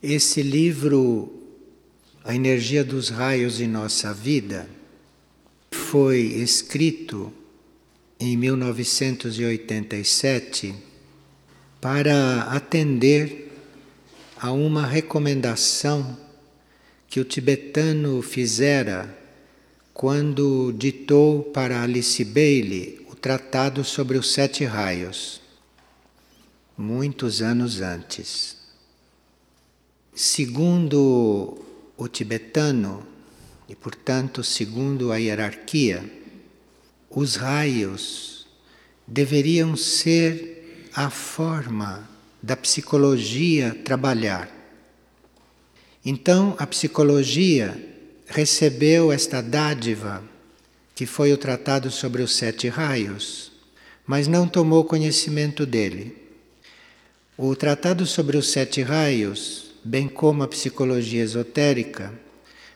Esse livro, A Energia dos Raios em Nossa Vida, foi escrito em 1987 para atender a uma recomendação que o tibetano fizera quando ditou para Alice Bailey o tratado sobre os sete raios, muitos anos antes. Segundo o tibetano, e portanto segundo a hierarquia, os raios deveriam ser a forma da psicologia trabalhar. Então a psicologia recebeu esta dádiva, que foi o tratado sobre os sete raios, mas não tomou conhecimento dele. O tratado sobre os sete raios bem como a psicologia esotérica,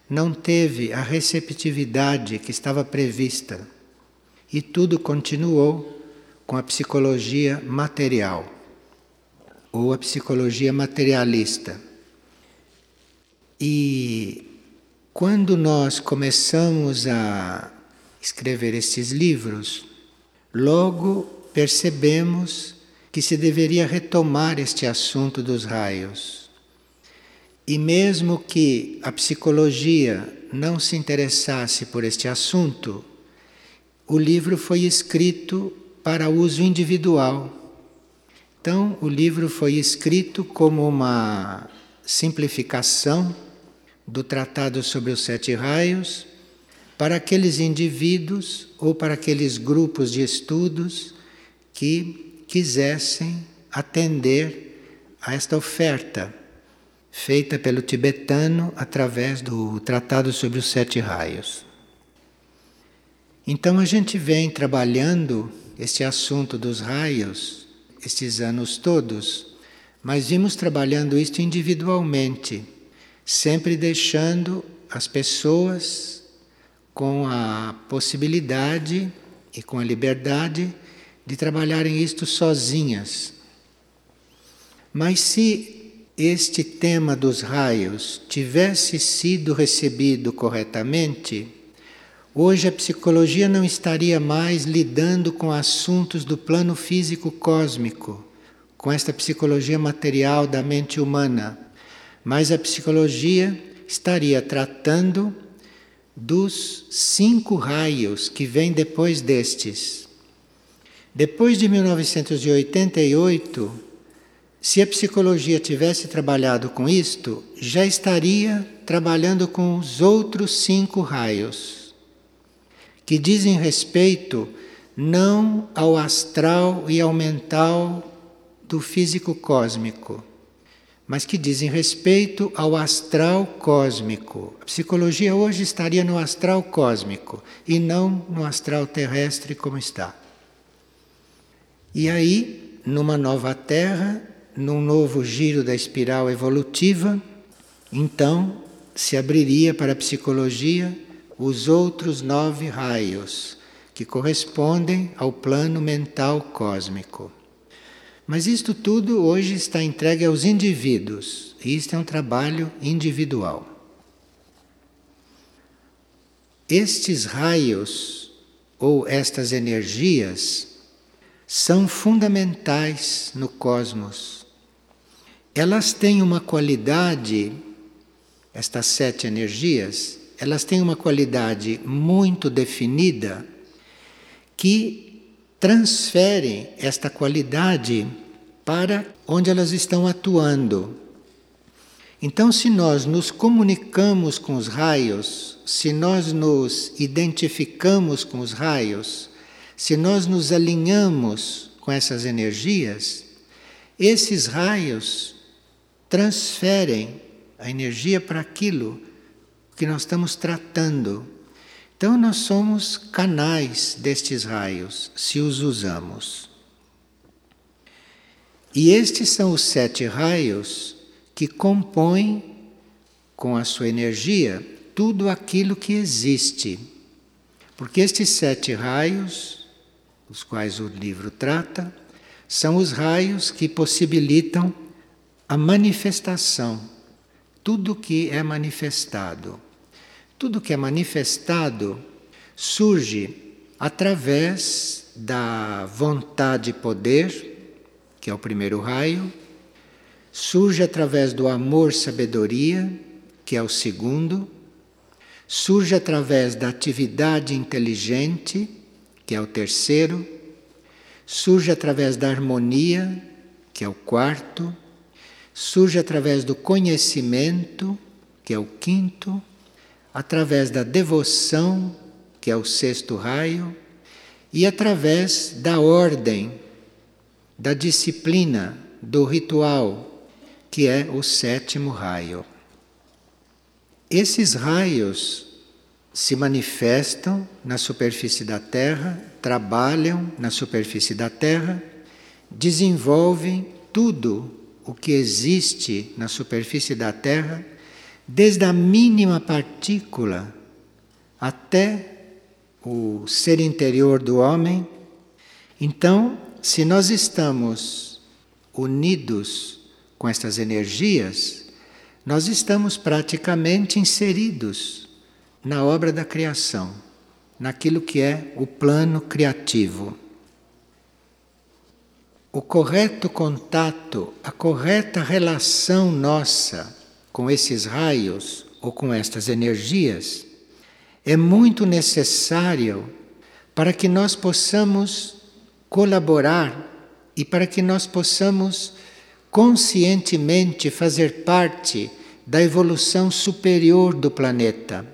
não teve a receptividade que estava prevista e tudo continuou com a psicologia material ou a psicologia materialista. E quando nós começamos a escrever esses livros, logo percebemos que se deveria retomar este assunto dos raios e mesmo que a psicologia não se interessasse por este assunto, o livro foi escrito para uso individual. Então, o livro foi escrito como uma simplificação do Tratado sobre os Sete Raios para aqueles indivíduos ou para aqueles grupos de estudos que quisessem atender a esta oferta feita pelo tibetano através do Tratado sobre os Sete Raios. Então a gente vem trabalhando este assunto dos raios estes anos todos, mas vimos trabalhando isto individualmente, sempre deixando as pessoas com a possibilidade e com a liberdade de trabalharem isto sozinhas. Mas se este tema dos raios tivesse sido recebido corretamente, hoje a psicologia não estaria mais lidando com assuntos do plano físico cósmico, com esta psicologia material da mente humana, mas a psicologia estaria tratando dos cinco raios que vêm depois destes. Depois de 1988, se a psicologia tivesse trabalhado com isto, já estaria trabalhando com os outros cinco raios, que dizem respeito não ao astral e ao mental do físico cósmico, mas que dizem respeito ao astral cósmico. A psicologia hoje estaria no astral cósmico e não no astral terrestre como está. E aí, numa nova terra, num novo giro da espiral evolutiva, então se abriria para a psicologia os outros nove raios que correspondem ao plano mental cósmico. Mas isto tudo hoje está entregue aos indivíduos, e isto é um trabalho individual. Estes raios ou estas energias são fundamentais no cosmos elas têm uma qualidade, estas sete energias, elas têm uma qualidade muito definida que transferem esta qualidade para onde elas estão atuando. Então, se nós nos comunicamos com os raios, se nós nos identificamos com os raios, se nós nos alinhamos com essas energias, esses raios transferem a energia para aquilo que nós estamos tratando. Então, nós somos canais destes raios, se os usamos. E estes são os sete raios que compõem, com a sua energia, tudo aquilo que existe. Porque estes sete raios, os quais o livro trata, são os raios que possibilitam a manifestação tudo que é manifestado. Tudo que é manifestado surge através da vontade e poder, que é o primeiro raio, surge através do amor sabedoria, que é o segundo, surge através da atividade inteligente, que é o terceiro, surge através da harmonia, que é o quarto, surge através do conhecimento, que é o quinto, através da devoção, que é o sexto raio, e através da ordem, da disciplina, do ritual, que é o sétimo raio. Esses raios se manifestam na superfície da Terra, trabalham na superfície da Terra, desenvolvem tudo o que existe na superfície da Terra, desde a mínima partícula até o ser interior do homem. Então, se nós estamos unidos com estas energias, nós estamos praticamente inseridos na obra da criação, naquilo que é o plano criativo. O correto contato, a correta relação nossa com esses raios ou com estas energias é muito necessário para que nós possamos colaborar e para que nós possamos conscientemente fazer parte da evolução superior do planeta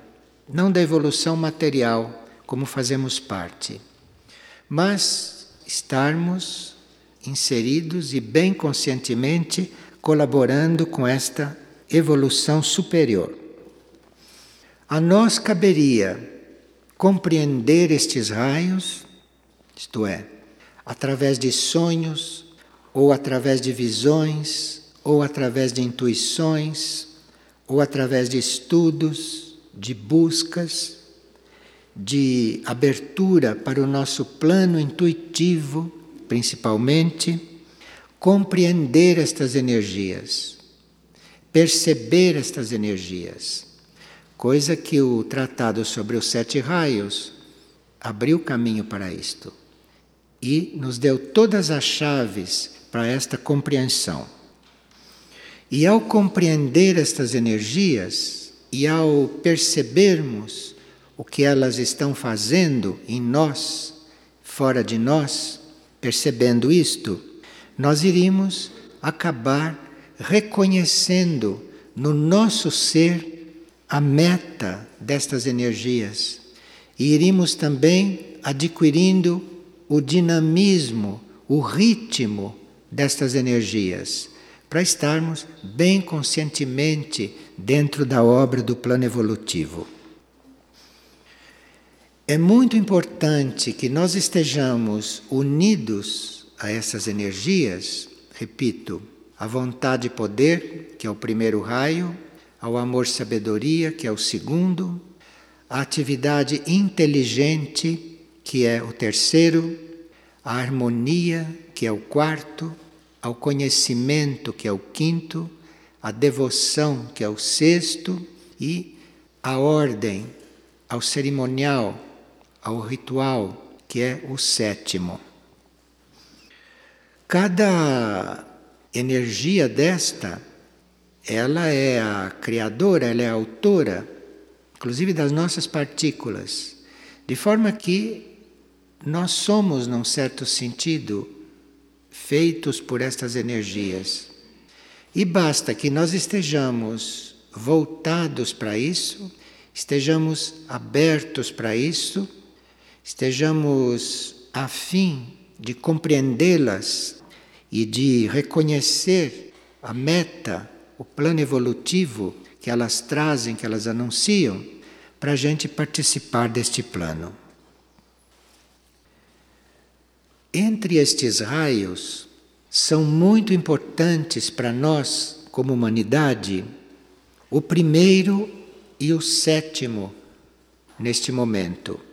não da evolução material, como fazemos parte, mas estarmos inseridos e bem conscientemente colaborando com esta evolução superior. A nós caberia compreender estes raios, isto é, através de sonhos, ou através de visões, ou através de intuições, ou através de estudos de buscas, de abertura para o nosso plano intuitivo, principalmente, compreender estas energias, perceber estas energias, coisa que o Tratado sobre os Sete Raios abriu caminho para isto e nos deu todas as chaves para esta compreensão. E ao compreender estas energias, e ao percebermos o que elas estão fazendo em nós, fora de nós, percebendo isto, nós iríamos acabar reconhecendo no nosso ser a meta destas energias e iríamos também adquirindo o dinamismo, o ritmo destas energias para estarmos bem conscientemente dentro da obra do plano evolutivo. É muito importante que nós estejamos unidos a essas energias, repito, a vontade e poder, que é o primeiro raio, ao amor sabedoria, que é o segundo, a atividade inteligente, que é o terceiro, a harmonia, que é o quarto, ao conhecimento, que é o quinto, a devoção, que é o sexto, e a ordem, ao cerimonial, ao ritual, que é o sétimo. Cada energia desta, ela é a criadora, ela é a autora, inclusive das nossas partículas, de forma que nós somos, num certo sentido, feitos por estas energias. E basta que nós estejamos voltados para isso, estejamos abertos para isso, estejamos a fim de compreendê-las e de reconhecer a meta, o plano evolutivo que elas trazem, que elas anunciam, para a gente participar deste plano. Entre estes raios, são muito importantes para nós, como humanidade, o primeiro e o sétimo neste momento.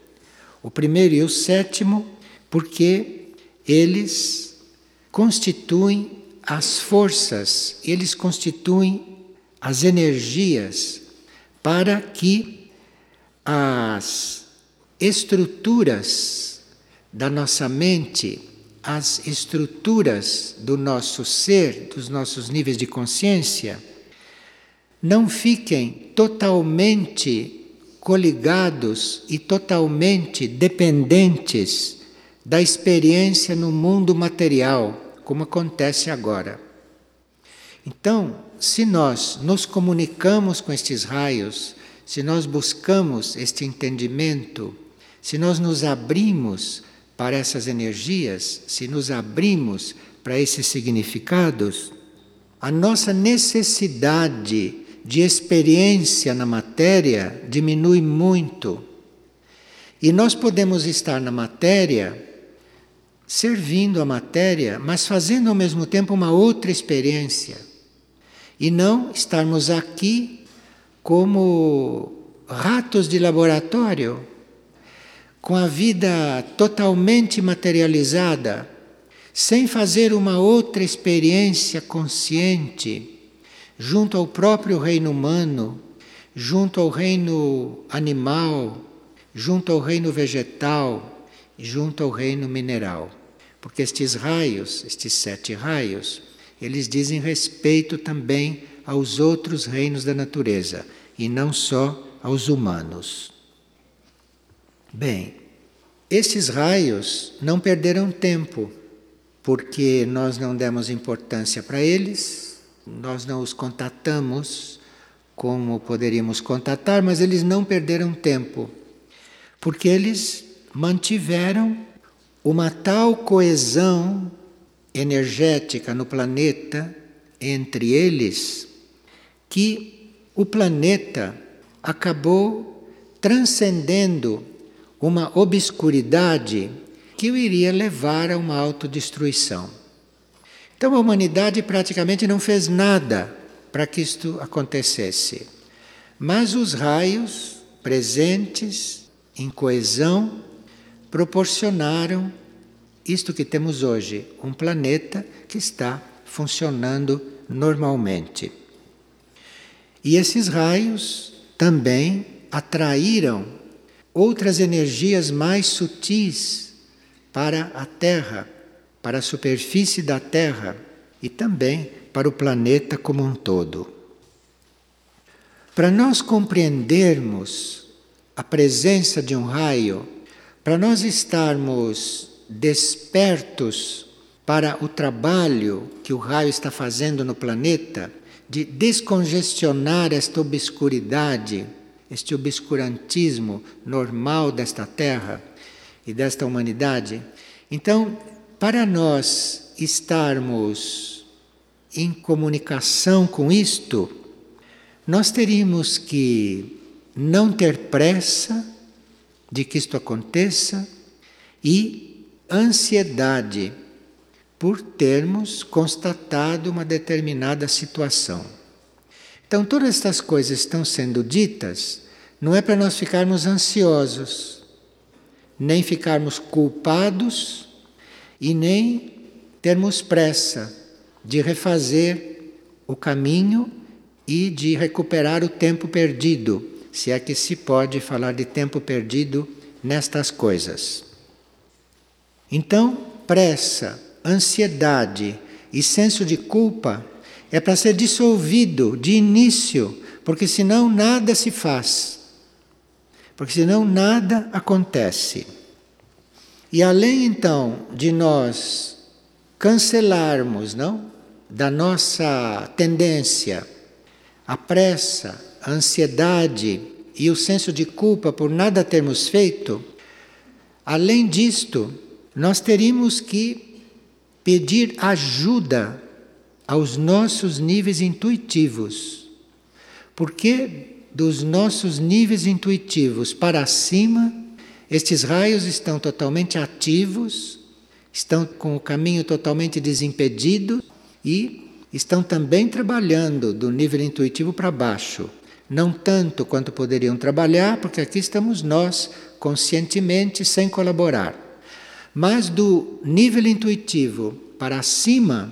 O primeiro e o sétimo, porque eles constituem as forças, eles constituem as energias para que as estruturas da nossa mente, as estruturas do nosso ser, dos nossos níveis de consciência, não fiquem totalmente coligados e totalmente dependentes da experiência no mundo material, como acontece agora. Então, se nós nos comunicamos com estes raios, se nós buscamos este entendimento, se nós nos abrimos para essas energias, se nos abrimos para esses significados, a nossa necessidade de experiência na matéria diminui muito. E nós podemos estar na matéria, servindo a matéria, mas fazendo ao mesmo tempo uma outra experiência. E não estarmos aqui como ratos de laboratório, com a vida totalmente materializada, sem fazer uma outra experiência consciente junto ao próprio reino humano, junto ao reino animal, junto ao reino vegetal, junto ao reino mineral. Porque estes raios, estes sete raios, eles dizem respeito também aos outros reinos da natureza e não só aos humanos. Bem, estes raios não perderam tempo, porque nós não demos importância para eles, nós não os contatamos como poderíamos contatar, mas eles não perderam tempo, porque eles mantiveram uma tal coesão energética no planeta entre eles que o planeta acabou transcendendo uma obscuridade que o iria levar a uma autodestruição. Então a humanidade praticamente não fez nada para que isto acontecesse. Mas os raios presentes em coesão proporcionaram isto que temos hoje, um planeta que está funcionando normalmente. E esses raios também atraíram outras energias mais sutis para a Terra para a superfície da Terra e também para o planeta como um todo. Para nós compreendermos a presença de um raio, para nós estarmos despertos para o trabalho que o raio está fazendo no planeta, de descongestionar esta obscuridade, este obscurantismo normal desta Terra e desta humanidade. Então, para nós estarmos em comunicação com isto, nós teríamos que não ter pressa de que isto aconteça e ansiedade por termos constatado uma determinada situação. Então, todas estas coisas estão sendo ditas, não é para nós ficarmos ansiosos, nem ficarmos culpados e nem termos pressa de refazer o caminho e de recuperar o tempo perdido, se é que se pode falar de tempo perdido nestas coisas. Então, pressa, ansiedade e senso de culpa é para ser dissolvido de início, porque senão nada se faz. Porque senão nada acontece. E além então de nós cancelarmos, não, da nossa tendência, a pressa, a ansiedade e o senso de culpa por nada termos feito, além disto, nós teríamos que pedir ajuda aos nossos níveis intuitivos. Porque dos nossos níveis intuitivos para cima, estes raios estão totalmente ativos, estão com o caminho totalmente desimpedido e estão também trabalhando do nível intuitivo para baixo. Não tanto quanto poderiam trabalhar, porque aqui estamos nós, conscientemente, sem colaborar. Mas do nível intuitivo para cima,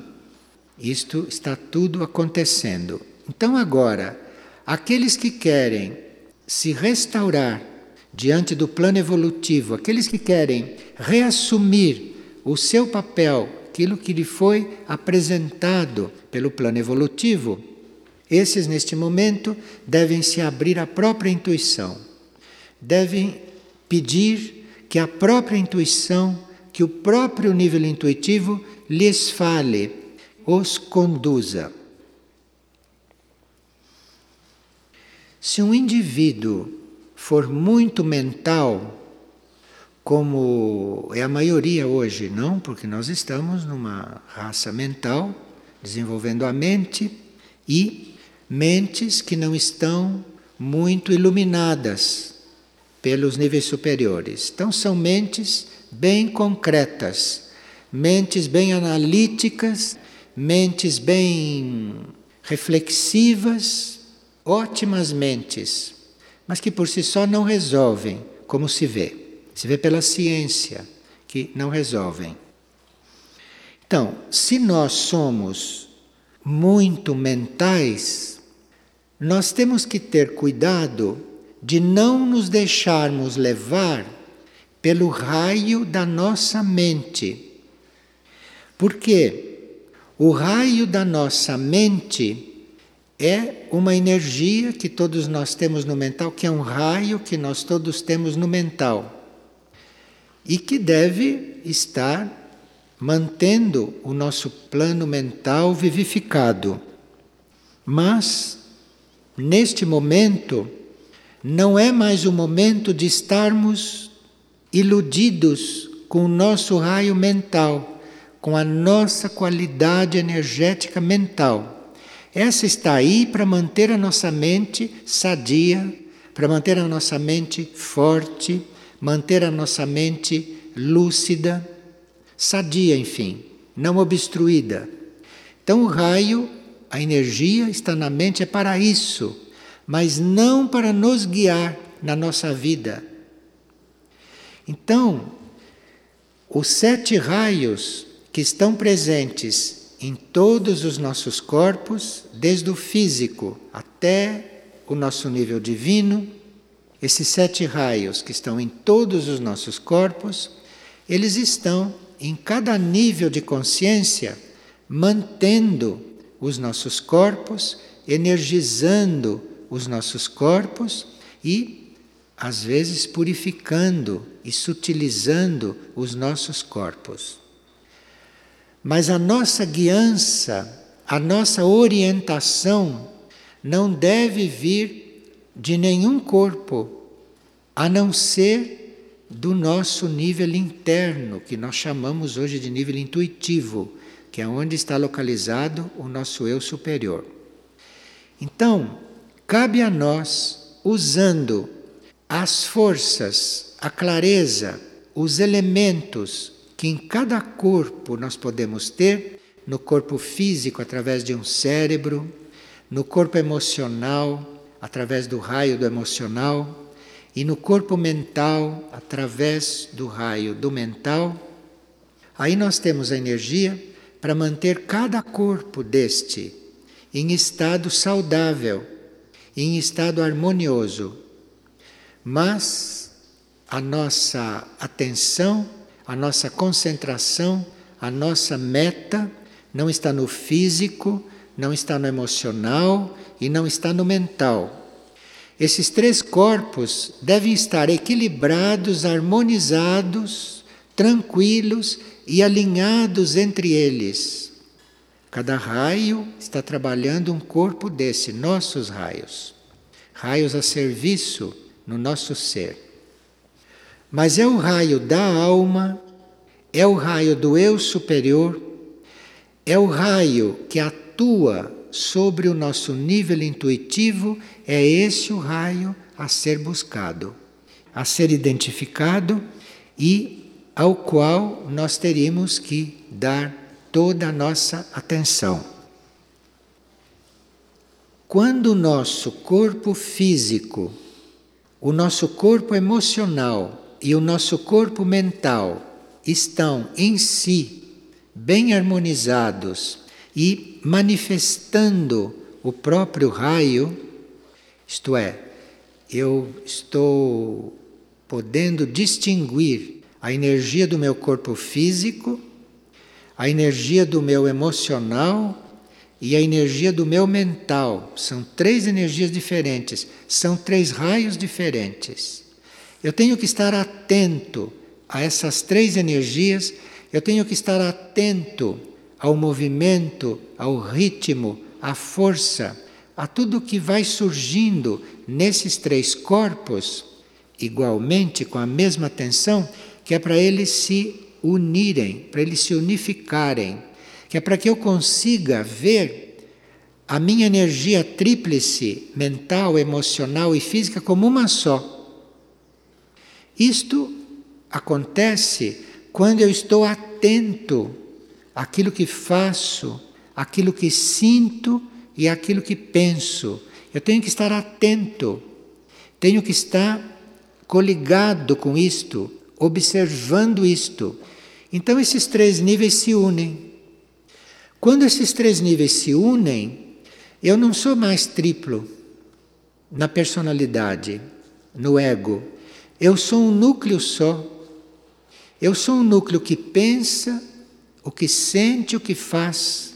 isto está tudo acontecendo. Então, agora, aqueles que querem se restaurar diante do plano evolutivo, aqueles que querem reassumir o seu papel, aquilo que lhe foi apresentado pelo plano evolutivo, esses neste momento devem se abrir à própria intuição, devem pedir que a própria intuição, que o próprio nível intuitivo lhes fale, os conduza. Se um indivíduo for muito mental, como é a maioria hoje, não? Porque nós estamos numa raça mental, desenvolvendo a mente e mentes que não estão muito iluminadas pelos níveis superiores. Então, são mentes bem concretas, mentes bem analíticas, mentes bem reflexivas ótimas mentes, mas que por si só não resolvem, como se vê. Se vê pela ciência que não resolvem. Então, se nós somos muito mentais, nós temos que ter cuidado de não nos deixarmos levar pelo raio da nossa mente. Porque o raio da nossa mente é uma energia que todos nós temos no mental, que é um raio que nós todos temos no mental e que deve estar mantendo o nosso plano mental vivificado. Mas, neste momento, não é mais o momento de estarmos iludidos com o nosso raio mental, com a nossa qualidade energética mental. Essa está aí para manter a nossa mente sadia, para manter a nossa mente forte, manter a nossa mente lúcida, sadia, enfim, não obstruída. Então, o raio, a energia está na mente é para isso, mas não para nos guiar na nossa vida. Então, os sete raios que estão presentes em todos os nossos corpos, desde o físico até o nosso nível divino, esses sete raios que estão em todos os nossos corpos, eles estão em cada nível de consciência mantendo os nossos corpos, energizando os nossos corpos e, às vezes, purificando e sutilizando os nossos corpos. Mas a nossa guiança, a nossa orientação não deve vir de nenhum corpo, a não ser do nosso nível interno, que nós chamamos hoje de nível intuitivo, que é onde está localizado o nosso eu superior. Então, cabe a nós, usando as forças, a clareza, os elementos que em cada corpo nós podemos ter, no corpo físico através de um cérebro, no corpo emocional através do raio do emocional e no corpo mental através do raio do mental. Aí nós temos a energia para manter cada corpo deste em estado saudável, em estado harmonioso. Mas a nossa atenção a nossa concentração, a nossa meta não está no físico, não está no emocional e não está no mental. Esses três corpos devem estar equilibrados, harmonizados, tranquilos e alinhados entre eles. Cada raio está trabalhando um corpo desse, nossos raios. Raios a serviço no nosso ser. Mas é o raio da alma, é o raio do eu superior, é o raio que atua sobre o nosso nível intuitivo, é esse o raio a ser buscado, a ser identificado e ao qual nós teríamos que dar toda a nossa atenção. Quando o nosso corpo físico, o nosso corpo emocional, e o nosso corpo mental estão em si bem harmonizados e manifestando o próprio raio, isto é, eu estou podendo distinguir a energia do meu corpo físico, a energia do meu emocional e a energia do meu mental. São três energias diferentes, são três raios diferentes. Eu tenho que estar atento a essas três energias, eu tenho que estar atento ao movimento, ao ritmo, à força, a tudo que vai surgindo nesses três corpos, igualmente com a mesma atenção, que é para eles se unirem, para eles se unificarem, que é para que eu consiga ver a minha energia tríplice, mental, emocional e física, como uma só. Isto acontece quando eu estou atento àquilo que faço, àquilo que sinto e àquilo que penso. Eu tenho que estar atento, tenho que estar coligado com isto, observando isto. Então esses três níveis se unem. Quando esses três níveis se unem, eu não sou mais triplo na personalidade, no ego. Eu sou um núcleo só. Eu sou um núcleo que pensa, o que sente, o que faz.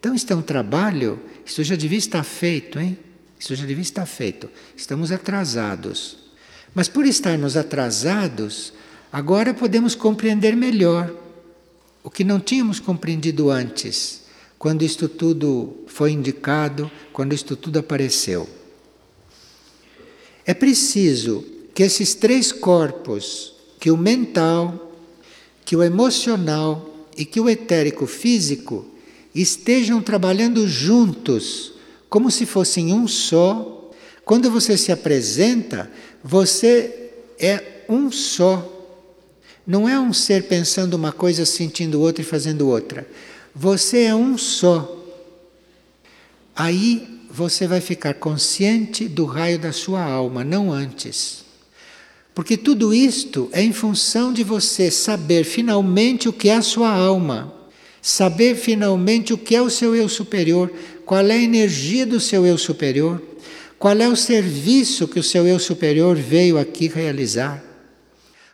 Então, isto é um trabalho, isso já devia estar feito, hein? Isso já devia estar feito. Estamos atrasados. Mas por estarmos atrasados, agora podemos compreender melhor o que não tínhamos compreendido antes, quando isto tudo foi indicado, quando isto tudo apareceu. É preciso que esses três corpos que o mental, que o emocional e que o etérico físico estejam trabalhando juntos, como se fossem um só. Quando você se apresenta, você é um só. Não é um ser pensando uma coisa, sentindo outra e fazendo outra. Você é um só. Aí você vai ficar consciente do raio da sua alma, não antes. Porque tudo isto é em função de você saber finalmente o que é a sua alma, saber finalmente o que é o seu eu superior, qual é a energia do seu eu superior, qual é o serviço que o seu eu superior veio aqui realizar,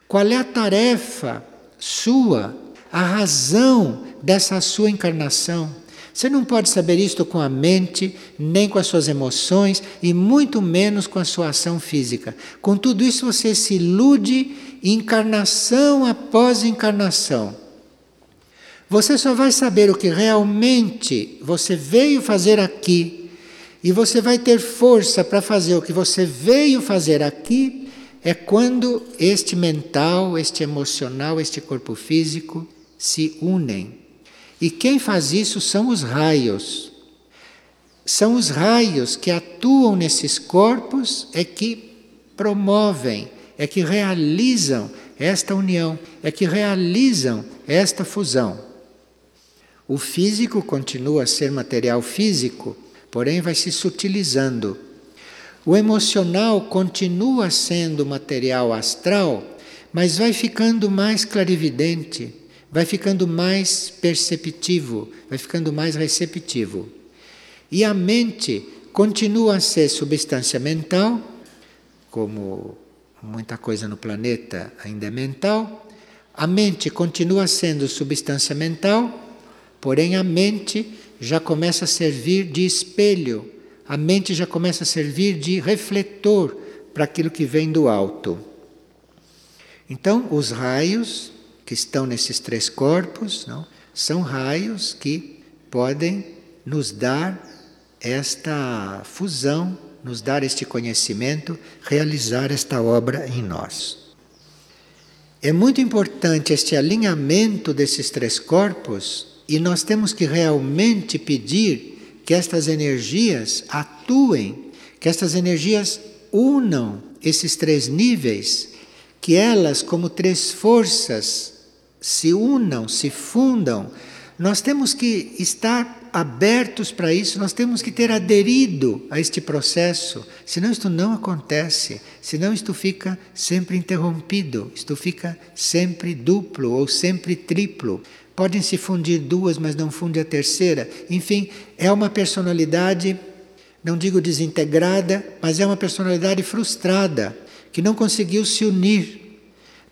qual é a tarefa sua, a razão dessa sua encarnação. Você não pode saber isto com a mente, nem com as suas emoções e muito menos com a sua ação física. Com tudo isso você se ilude encarnação após encarnação. Você só vai saber o que realmente você veio fazer aqui e você vai ter força para fazer o que você veio fazer aqui é quando este mental, este emocional, este corpo físico se unem e quem faz isso são os raios. São os raios que atuam nesses corpos é que promovem, é que realizam esta união, é que realizam esta fusão. O físico continua a ser material físico, porém vai se sutilizando. O emocional continua sendo material astral, mas vai ficando mais clarividente vai ficando mais perceptivo, vai ficando mais receptivo. E a mente continua a ser substância mental, como muita coisa no planeta ainda é mental. A mente continua sendo substância mental, porém a mente já começa a servir de espelho, a mente já começa a servir de refletor para aquilo que vem do alto. Então, os raios que estão nesses três corpos, não? são raios que podem nos dar esta fusão, nos dar este conhecimento, realizar esta obra em nós. É muito importante este alinhamento desses três corpos e nós temos que realmente pedir que estas energias atuem, que estas energias unam esses três níveis, que elas, como três forças, se unam, se fundam. Nós temos que estar abertos para isso, nós temos que ter aderido a este processo, senão isto não acontece, senão isto fica sempre interrompido, isto fica sempre duplo ou sempre triplo. podem se fundir duas, mas não funde a terceira. Enfim, é uma personalidade, não digo desintegrada, mas é uma personalidade frustrada, que não conseguiu se unir.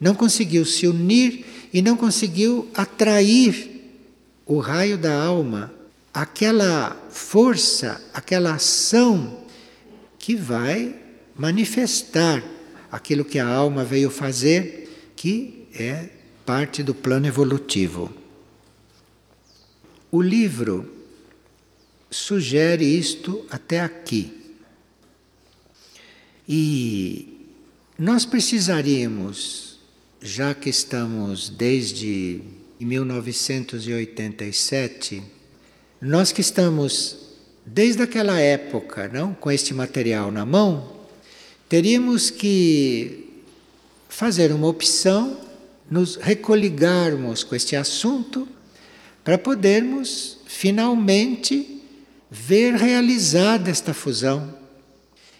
Não conseguiu se unir e não conseguiu atrair o raio da alma, aquela força, aquela ação que vai manifestar aquilo que a alma veio fazer, que é parte do plano evolutivo. O livro sugere isto até aqui. E nós precisaríamos, já que estamos desde 1987, nós que estamos desde aquela época, não, com este material na mão, teríamos que fazer uma opção, nos recoligarmos com este assunto para podermos finalmente ver realizada esta fusão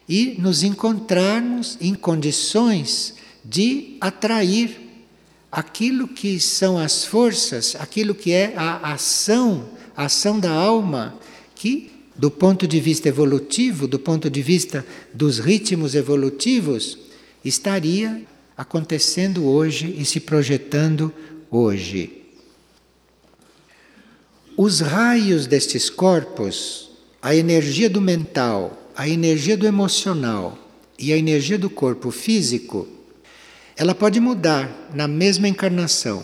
e nos encontrarmos em condições de atrair aquilo que são as forças, aquilo que é a ação, a ação da alma, que do ponto de vista evolutivo, do ponto de vista dos ritmos evolutivos, estaria acontecendo hoje e se projetando hoje. Os raios destes corpos, a energia do mental, a energia do emocional e a energia do corpo físico, ela pode mudar na mesma encarnação.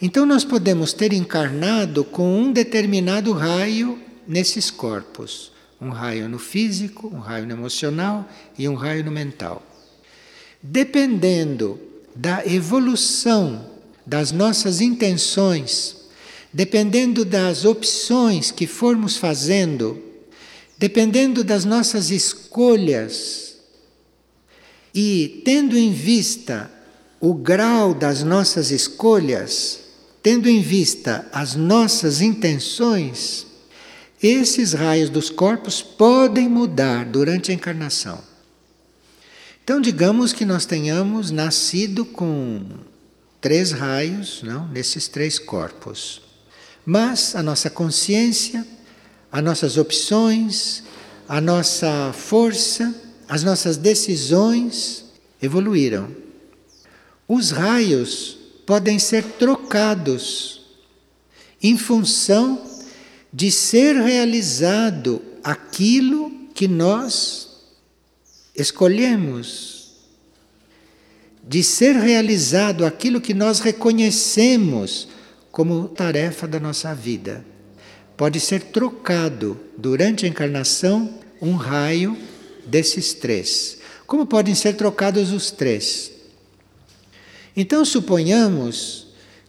Então nós podemos ter encarnado com um determinado raio nesses corpos, um raio no físico, um raio no emocional e um raio no mental. Dependendo da evolução das nossas intenções dependendo das opções que formos fazendo, dependendo das nossas escolhas e tendo em vista o grau das nossas escolhas, tendo em vista as nossas intenções, esses raios dos corpos podem mudar durante a encarnação. Então, digamos que nós tenhamos nascido com três raios, não, nesses três corpos. Mas a nossa consciência, as nossas opções, a nossa força, as nossas decisões evoluíram. Os raios podem ser trocados em função de ser realizado aquilo que nós escolhemos, de ser realizado aquilo que nós reconhecemos como tarefa da nossa vida. Pode ser trocado durante a encarnação um raio desses três. Como podem ser trocados os três? Então, suponhamos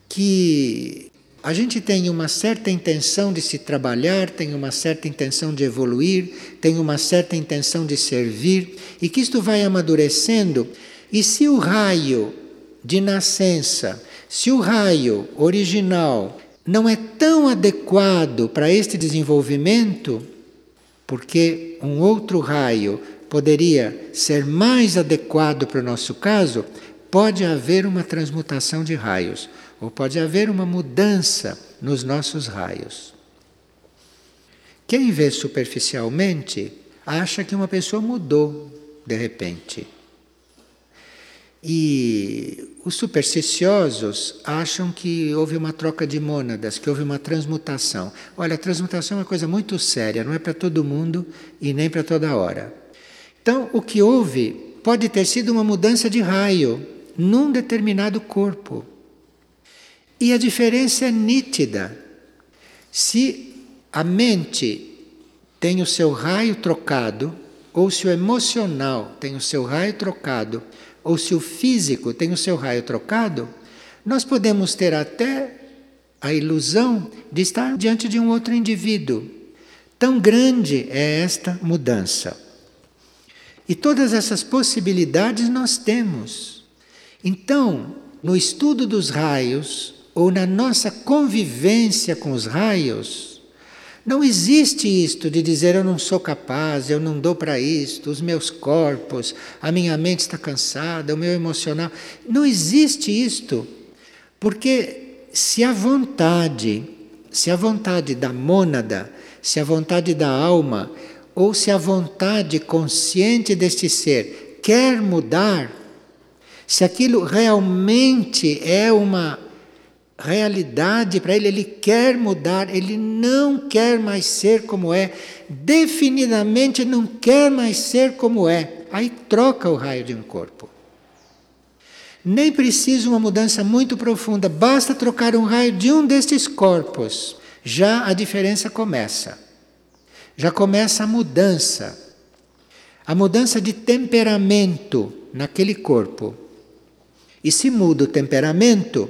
que a gente tem uma certa intenção de se trabalhar, tem uma certa intenção de evoluir, tem uma certa intenção de servir, e que isto vai amadurecendo, e se o raio de nascença se o raio original não é tão adequado para este desenvolvimento, porque um outro raio poderia ser mais adequado para o nosso caso, pode haver uma transmutação de raios, ou pode haver uma mudança nos nossos raios. Quem vê superficialmente acha que uma pessoa mudou de repente. E os supersticiosos acham que houve uma troca de mônadas, que houve uma transmutação. Olha, a transmutação é uma coisa muito séria, não é para todo mundo e nem para toda hora. Então, o que houve pode ter sido uma mudança de raio num determinado corpo. E a diferença é nítida. Se a mente tem o seu raio trocado, ou se o emocional tem o seu raio trocado, ou se o físico tem o seu raio trocado, nós podemos ter até a ilusão de estar diante de um outro indivíduo. Tão grande é esta mudança. E todas essas possibilidades nós temos. Então, no estudo dos raios, ou na nossa convivência com os raios, não existe isto de dizer eu não sou capaz, eu não dou para isto, os meus corpos, a minha mente está cansada, o meu emocional. Não existe isto. Porque se a vontade, se a vontade da mônada, se a vontade da alma, ou se a vontade consciente deste ser quer mudar, se aquilo realmente é uma realidade para ele, ele quer mudar, ele não quer mais ser como é, definitivamente não quer mais ser como é. Aí troca o raio de um corpo. Nem precisa uma mudança muito profunda, basta trocar um raio de um destes corpos. Já a diferença começa. Já começa a mudança. A mudança de temperamento naquele corpo. E se muda o temperamento,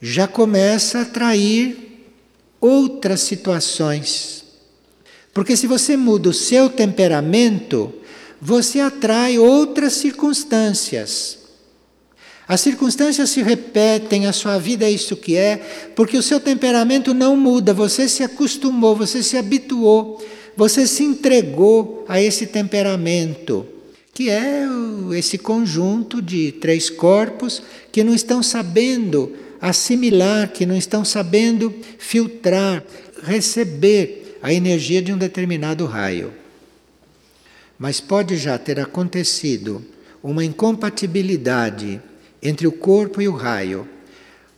já começa a atrair outras situações. Porque se você muda o seu temperamento, você atrai outras circunstâncias. As circunstâncias se repetem, a sua vida é isso que é, porque o seu temperamento não muda, você se acostumou, você se habituou, você se entregou a esse temperamento, que é esse conjunto de três corpos que não estão sabendo assimilar, que não estão sabendo filtrar, receber a energia de um determinado raio. Mas pode já ter acontecido uma incompatibilidade entre o corpo e o raio,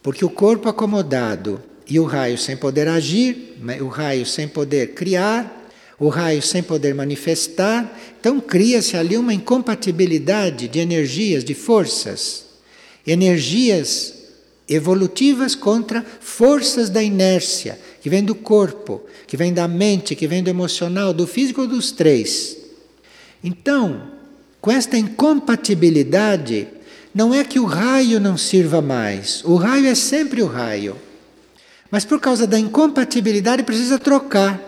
porque o corpo acomodado e o raio sem poder agir, né, o raio sem poder criar, o raio sem poder manifestar, então cria-se ali uma incompatibilidade de energias, de forças, energias evolutivas contra forças da inércia, que vem do corpo, que vem da mente, que vem do emocional, do físico dos três. Então, com esta incompatibilidade, não é que o raio não sirva mais, o raio é sempre o raio. Mas por causa da incompatibilidade precisa trocar.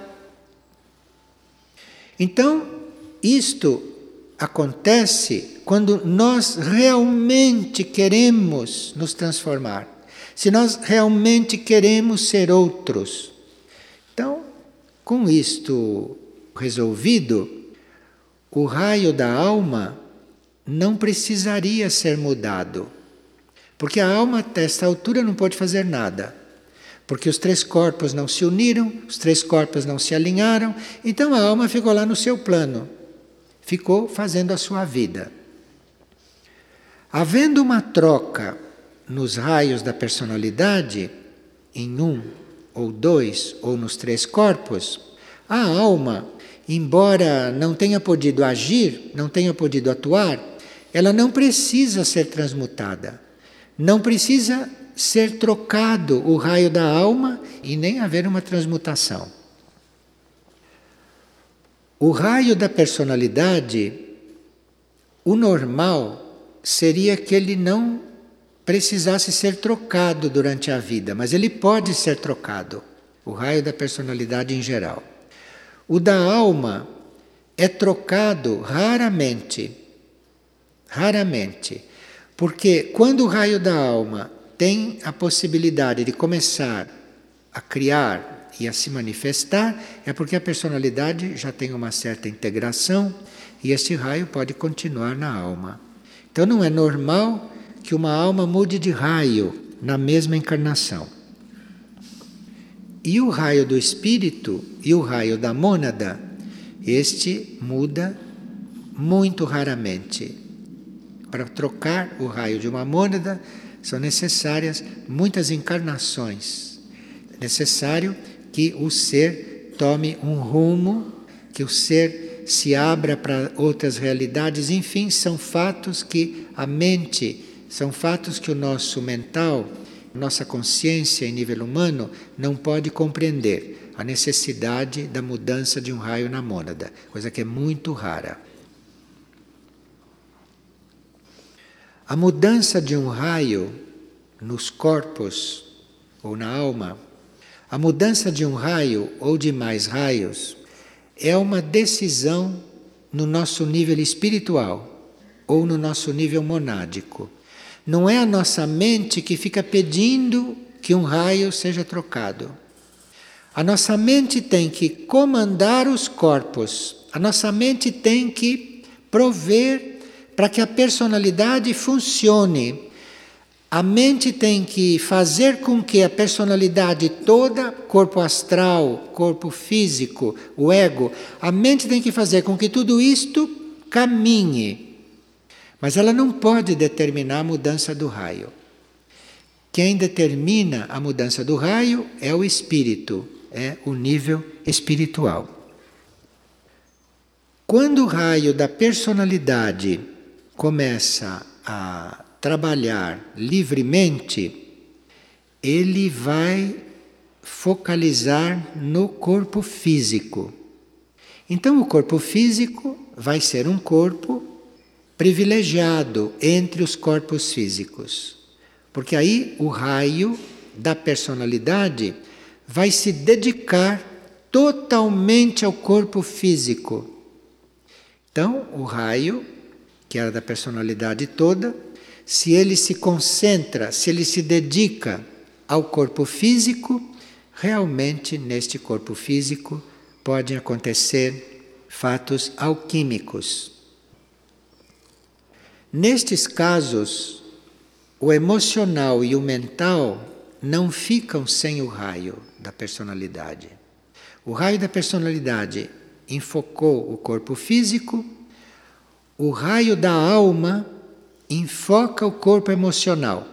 Então, isto acontece quando nós realmente queremos nos transformar, se nós realmente queremos ser outros. Então, com isto resolvido, o raio da alma não precisaria ser mudado. Porque a alma, até esta altura, não pode fazer nada. Porque os três corpos não se uniram, os três corpos não se alinharam, então a alma ficou lá no seu plano, ficou fazendo a sua vida. Havendo uma troca nos raios da personalidade, em um ou dois ou nos três corpos, a alma, embora não tenha podido agir, não tenha podido atuar, ela não precisa ser transmutada, não precisa ser trocado o raio da alma e nem haver uma transmutação. O raio da personalidade, o normal seria que ele não precisasse ser trocado durante a vida, mas ele pode ser trocado, o raio da personalidade em geral. O da alma é trocado raramente Raramente. Porque quando o raio da alma tem a possibilidade de começar a criar e a se manifestar, é porque a personalidade já tem uma certa integração e esse raio pode continuar na alma. Então não é normal que uma alma mude de raio na mesma encarnação. E o raio do espírito e o raio da mônada, este muda muito raramente. Para trocar o raio de uma mônada são necessárias muitas encarnações. É necessário que o ser tome um rumo, que o ser se abra para outras realidades, enfim, são fatos que a mente, são fatos que o nosso mental, nossa consciência em nível humano não pode compreender. A necessidade da mudança de um raio na mônada, coisa que é muito rara. A mudança de um raio nos corpos ou na alma, a mudança de um raio ou de mais raios é uma decisão no nosso nível espiritual ou no nosso nível monádico. Não é a nossa mente que fica pedindo que um raio seja trocado. A nossa mente tem que comandar os corpos, a nossa mente tem que prover para que a personalidade funcione. A mente tem que fazer com que a personalidade toda, corpo astral, corpo físico, o ego, a mente tem que fazer com que tudo isto caminhe. Mas ela não pode determinar a mudança do raio. Quem determina a mudança do raio é o espírito, é o nível espiritual. Quando o raio da personalidade começa a trabalhar livremente, ele vai focalizar no corpo físico. Então, o corpo físico vai ser um corpo privilegiado entre os corpos físicos. Porque aí o raio da personalidade vai se dedicar totalmente ao corpo físico. Então, o raio, que era da personalidade toda, se ele se concentra, se ele se dedica ao corpo físico, realmente neste corpo físico podem acontecer fatos alquímicos. Nestes casos, o emocional e o mental não ficam sem o raio da personalidade. O raio da personalidade enfocou o corpo físico, o raio da alma enfoca o corpo emocional.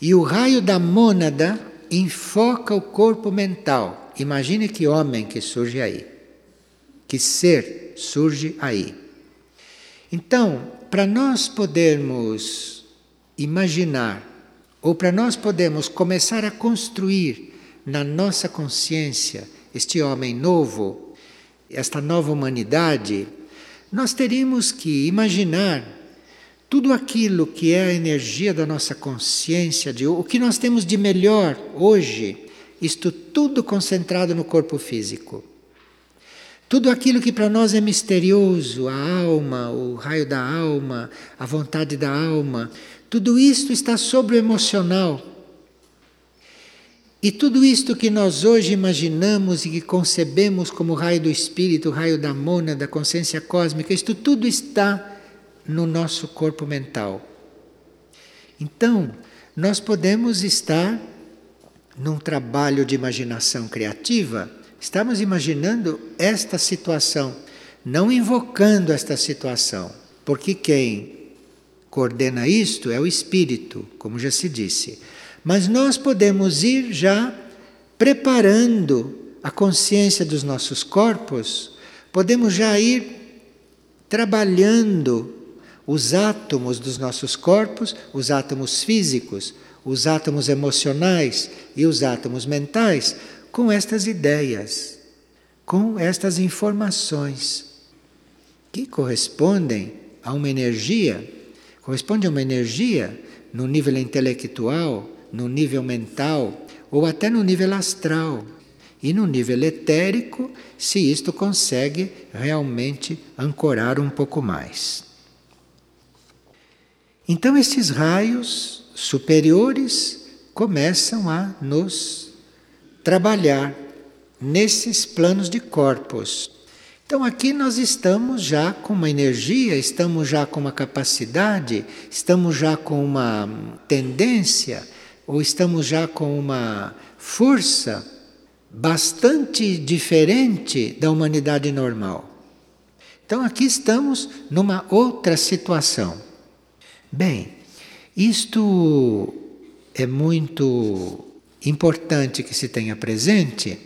E o raio da mônada enfoca o corpo mental. Imagine que homem que surge aí, que ser surge aí. Então, para nós podermos imaginar, ou para nós podermos começar a construir na nossa consciência este homem novo, esta nova humanidade, nós teríamos que imaginar tudo aquilo que é a energia da nossa consciência, de, o que nós temos de melhor hoje, isto tudo concentrado no corpo físico. Tudo aquilo que para nós é misterioso, a alma, o raio da alma, a vontade da alma, tudo isto está sobre o emocional. E tudo isto que nós hoje imaginamos e que concebemos como raio do espírito, raio da mona, da consciência cósmica, isto tudo está no nosso corpo mental. Então, nós podemos estar num trabalho de imaginação criativa Estamos imaginando esta situação, não invocando esta situação, porque quem coordena isto é o espírito, como já se disse. Mas nós podemos ir já preparando a consciência dos nossos corpos, podemos já ir trabalhando os átomos dos nossos corpos, os átomos físicos, os átomos emocionais e os átomos mentais, com estas ideias, com estas informações que correspondem a uma energia, corresponde a uma energia no nível intelectual, no nível mental ou até no nível astral. E no nível etérico, se isto consegue realmente ancorar um pouco mais. Então, esses raios superiores começam a nos trabalhar nesses planos de corpos. Então aqui nós estamos já com uma energia, estamos já com uma capacidade, estamos já com uma tendência, ou estamos já com uma força bastante diferente da humanidade normal. Então aqui estamos numa outra situação. Bem, isto é muito importante que se tenha presente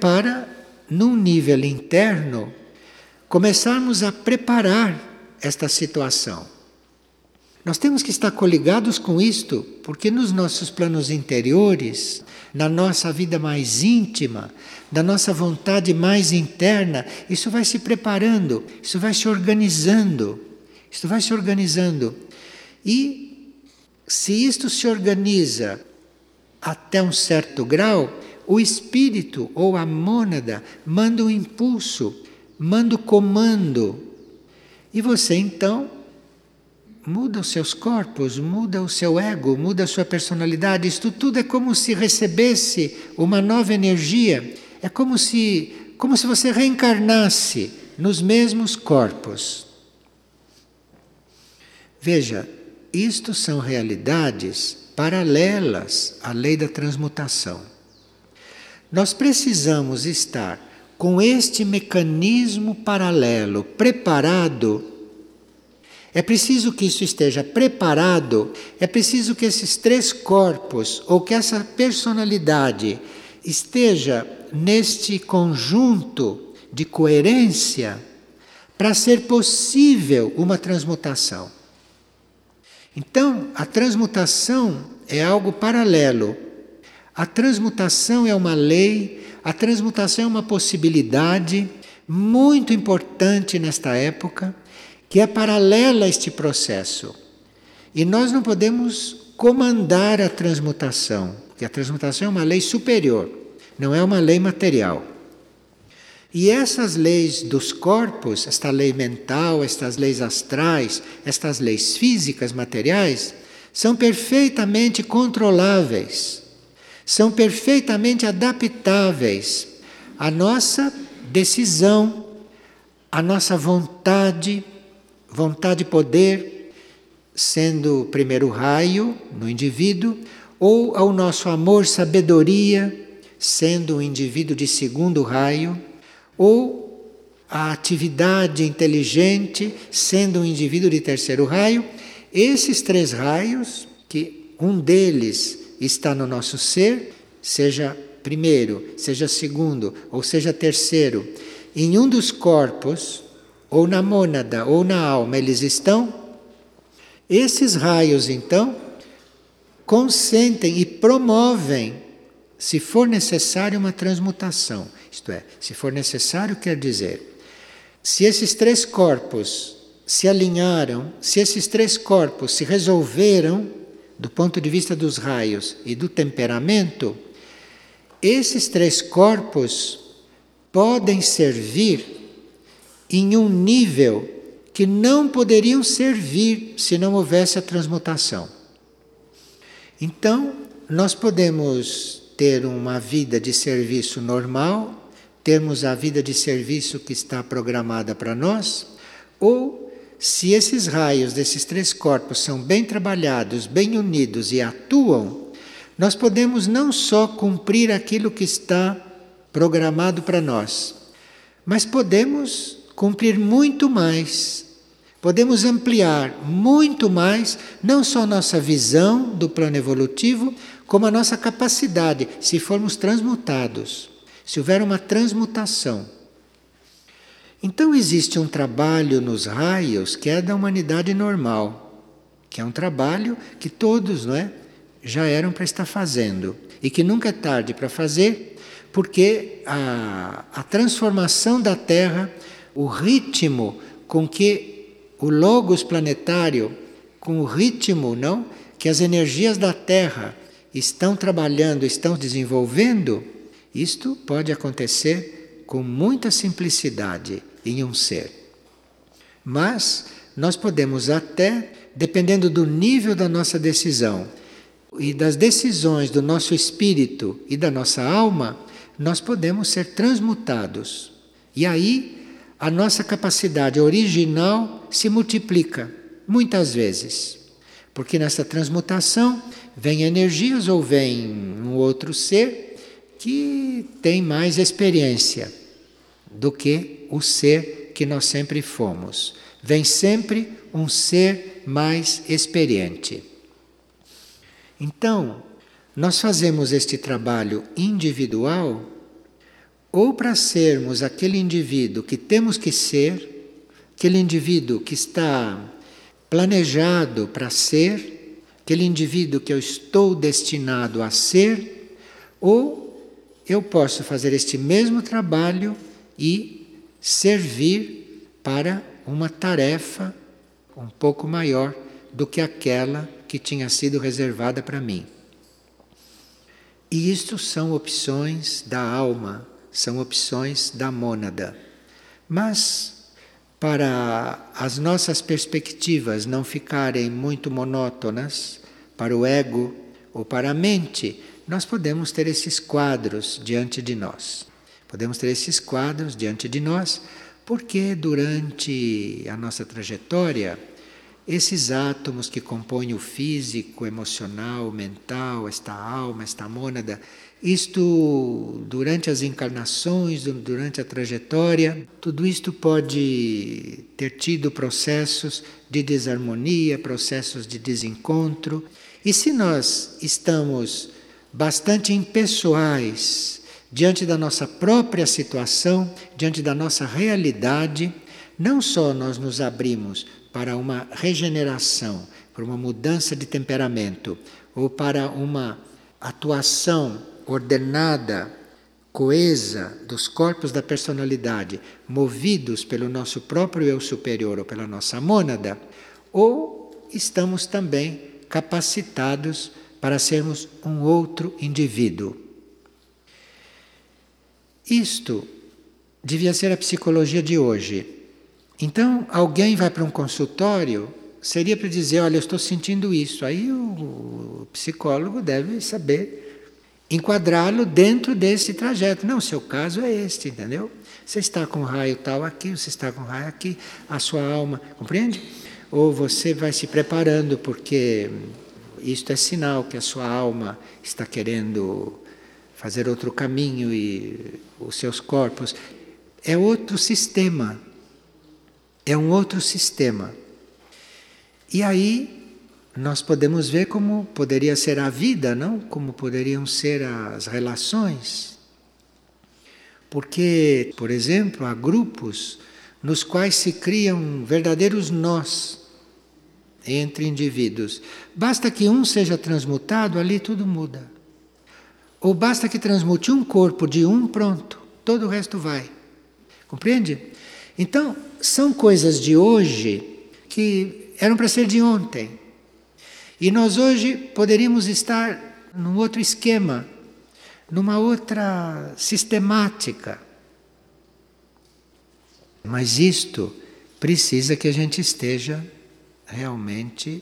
para, num nível interno, começarmos a preparar esta situação. Nós temos que estar coligados com isto, porque nos nossos planos interiores, na nossa vida mais íntima, da nossa vontade mais interna, isso vai se preparando, isso vai se organizando, isso vai se organizando. E se isto se organiza até um certo grau, o espírito ou a mônada manda um impulso, manda o comando. E você então muda os seus corpos, muda o seu ego, muda a sua personalidade. Isto tudo é como se recebesse uma nova energia. É como se, como se você reencarnasse nos mesmos corpos. Veja, isto são realidades paralelas à lei da transmutação. Nós precisamos estar com este mecanismo paralelo preparado. É preciso que isso esteja preparado, é preciso que esses três corpos ou que essa personalidade esteja neste conjunto de coerência para ser possível uma transmutação. Então, a transmutação é algo paralelo. A transmutação é uma lei, a transmutação é uma possibilidade muito importante nesta época, que é paralela a este processo. E nós não podemos comandar a transmutação, porque a transmutação é uma lei superior, não é uma lei material. E essas leis dos corpos, esta lei mental, estas leis astrais, estas leis físicas, materiais, são perfeitamente controláveis, são perfeitamente adaptáveis à nossa decisão, à nossa vontade, vontade e poder, sendo o primeiro raio no indivíduo, ou ao nosso amor, sabedoria, sendo o indivíduo de segundo raio ou a atividade inteligente, sendo um indivíduo de terceiro raio, esses três raios, que um deles está no nosso ser, seja primeiro, seja segundo ou seja terceiro, em um dos corpos, ou na mônada ou na alma, eles estão, esses raios então consentem e promovem, se for necessário, uma transmutação. Isto é, se for necessário, quer dizer, se esses três corpos se alinharam, se esses três corpos se resolveram do ponto de vista dos raios e do temperamento, esses três corpos podem servir em um nível que não poderiam servir se não houvesse a transmutação. Então, nós podemos ter uma vida de serviço normal, termos a vida de serviço que está programada para nós, ou se esses raios desses três corpos são bem trabalhados, bem unidos e atuam, nós podemos não só cumprir aquilo que está programado para nós, mas podemos cumprir muito mais. Podemos ampliar muito mais, não só nossa visão do plano evolutivo, como a nossa capacidade, se formos transmutados se houver uma transmutação. Então existe um trabalho nos raios que é da humanidade normal, que é um trabalho que todos, não é, já eram para estar fazendo e que nunca é tarde para fazer, porque a, a transformação da Terra, o ritmo com que o logos planetário, com o ritmo, não, que as energias da Terra estão trabalhando, estão desenvolvendo, isto pode acontecer com muita simplicidade em um ser. Mas nós podemos até, dependendo do nível da nossa decisão e das decisões do nosso espírito e da nossa alma, nós podemos ser transmutados. E aí a nossa capacidade original se multiplica muitas vezes. Porque nessa transmutação vem energias ou vem um outro ser que tem mais experiência do que o ser que nós sempre fomos. Vem sempre um ser mais experiente. Então, nós fazemos este trabalho individual ou para sermos aquele indivíduo que temos que ser, aquele indivíduo que está planejado para ser, aquele indivíduo que eu estou destinado a ser, ou eu posso fazer este mesmo trabalho e servir para uma tarefa um pouco maior do que aquela que tinha sido reservada para mim. E isto são opções da alma, são opções da mônada. Mas, para as nossas perspectivas não ficarem muito monótonas, para o ego ou para a mente, nós podemos ter esses quadros diante de nós. Podemos ter esses quadros diante de nós, porque durante a nossa trajetória esses átomos que compõem o físico, emocional, mental, esta alma, esta mônada, isto durante as encarnações, durante a trajetória, tudo isto pode ter tido processos de desarmonia, processos de desencontro. E se nós estamos bastante impessoais diante da nossa própria situação, diante da nossa realidade, não só nós nos abrimos para uma regeneração, para uma mudança de temperamento ou para uma atuação ordenada, coesa dos corpos da personalidade, movidos pelo nosso próprio eu superior ou pela nossa mônada, ou estamos também capacitados para sermos um outro indivíduo. Isto devia ser a psicologia de hoje. Então, alguém vai para um consultório, seria para dizer: Olha, eu estou sentindo isso. Aí o psicólogo deve saber enquadrá-lo dentro desse trajeto. Não, seu caso é este, entendeu? Você está com raio tal aqui, você está com raio aqui, a sua alma, compreende? Ou você vai se preparando porque isto é sinal que a sua alma está querendo fazer outro caminho e os seus corpos. É outro sistema. É um outro sistema. E aí nós podemos ver como poderia ser a vida, não? Como poderiam ser as relações. Porque, por exemplo, há grupos nos quais se criam verdadeiros nós entre indivíduos. Basta que um seja transmutado, ali tudo muda. Ou basta que transmute um corpo de um, pronto, todo o resto vai. Compreende? Então, são coisas de hoje que eram para ser de ontem. E nós hoje poderíamos estar num outro esquema, numa outra sistemática. Mas isto precisa que a gente esteja realmente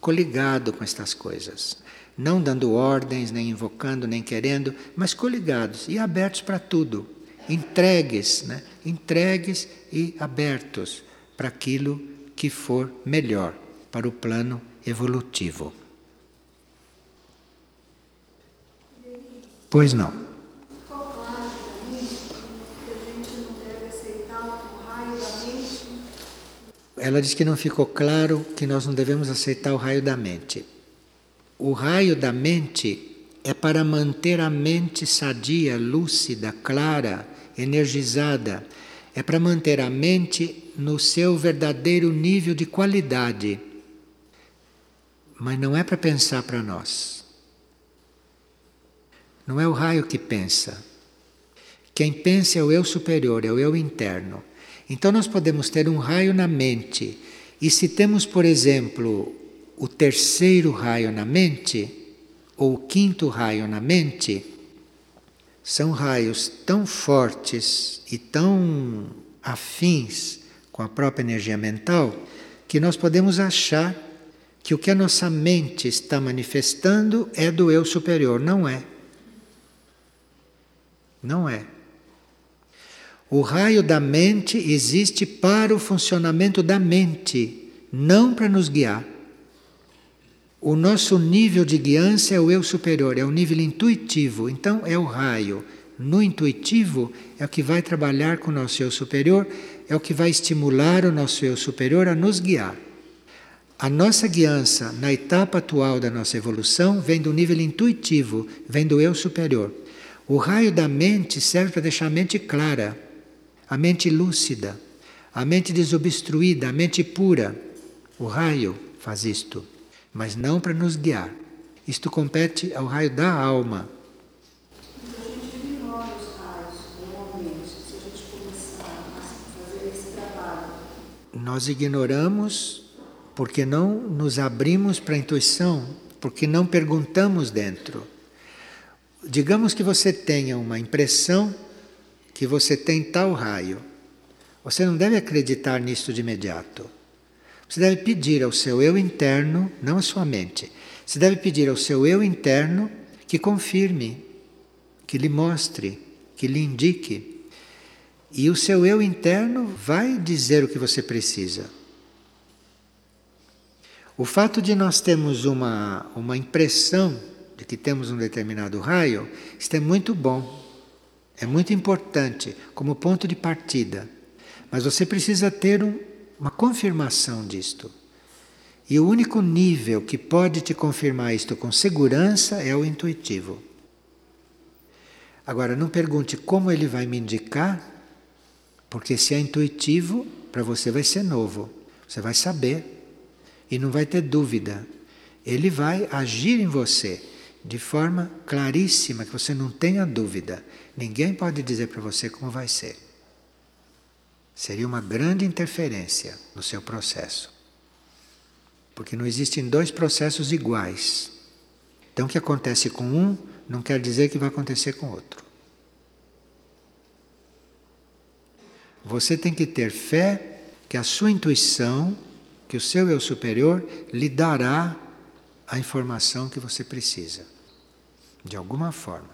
coligado com estas coisas. Não dando ordens, nem invocando, nem querendo, mas coligados e abertos para tudo. Entregues, né? entregues e abertos para aquilo que for melhor para o plano evolutivo. Pois não. ela diz que não ficou claro que nós não devemos aceitar o raio da mente. O raio da mente é para manter a mente sadia, lúcida, clara, energizada. É para manter a mente no seu verdadeiro nível de qualidade. Mas não é para pensar para nós. Não é o raio que pensa. Quem pensa é o eu superior, é o eu interno. Então nós podemos ter um raio na mente. E se temos, por exemplo, o terceiro raio na mente, ou o quinto raio na mente, são raios tão fortes e tão afins com a própria energia mental que nós podemos achar que o que a nossa mente está manifestando é do eu superior. Não é. Não é. O raio da mente existe para o funcionamento da mente, não para nos guiar. O nosso nível de guiança é o eu superior, é o nível intuitivo, então é o raio. No intuitivo é o que vai trabalhar com o nosso eu superior, é o que vai estimular o nosso eu superior a nos guiar. A nossa guiança na etapa atual da nossa evolução vem do nível intuitivo, vem do eu superior. O raio da mente serve para deixar a mente clara a mente lúcida, a mente desobstruída, a mente pura. O raio faz isto, mas não para nos guiar. Isto compete ao raio da alma. Nós ignoramos porque não nos abrimos para a intuição, porque não perguntamos dentro. Digamos que você tenha uma impressão que você tem tal raio. Você não deve acreditar nisso de imediato. Você deve pedir ao seu eu interno, não à sua mente. Você deve pedir ao seu eu interno que confirme, que lhe mostre, que lhe indique. E o seu eu interno vai dizer o que você precisa. O fato de nós termos uma, uma impressão de que temos um determinado raio, isto é muito bom, é muito importante como ponto de partida. Mas você precisa ter um, uma confirmação disto. E o único nível que pode te confirmar isto com segurança é o intuitivo. Agora, não pergunte como ele vai me indicar, porque se é intuitivo, para você vai ser novo. Você vai saber e não vai ter dúvida. Ele vai agir em você de forma claríssima, que você não tenha dúvida. Ninguém pode dizer para você como vai ser. Seria uma grande interferência no seu processo. Porque não existem dois processos iguais. Então, o que acontece com um não quer dizer que vai acontecer com outro. Você tem que ter fé que a sua intuição, que o seu eu superior lhe dará a informação que você precisa, de alguma forma.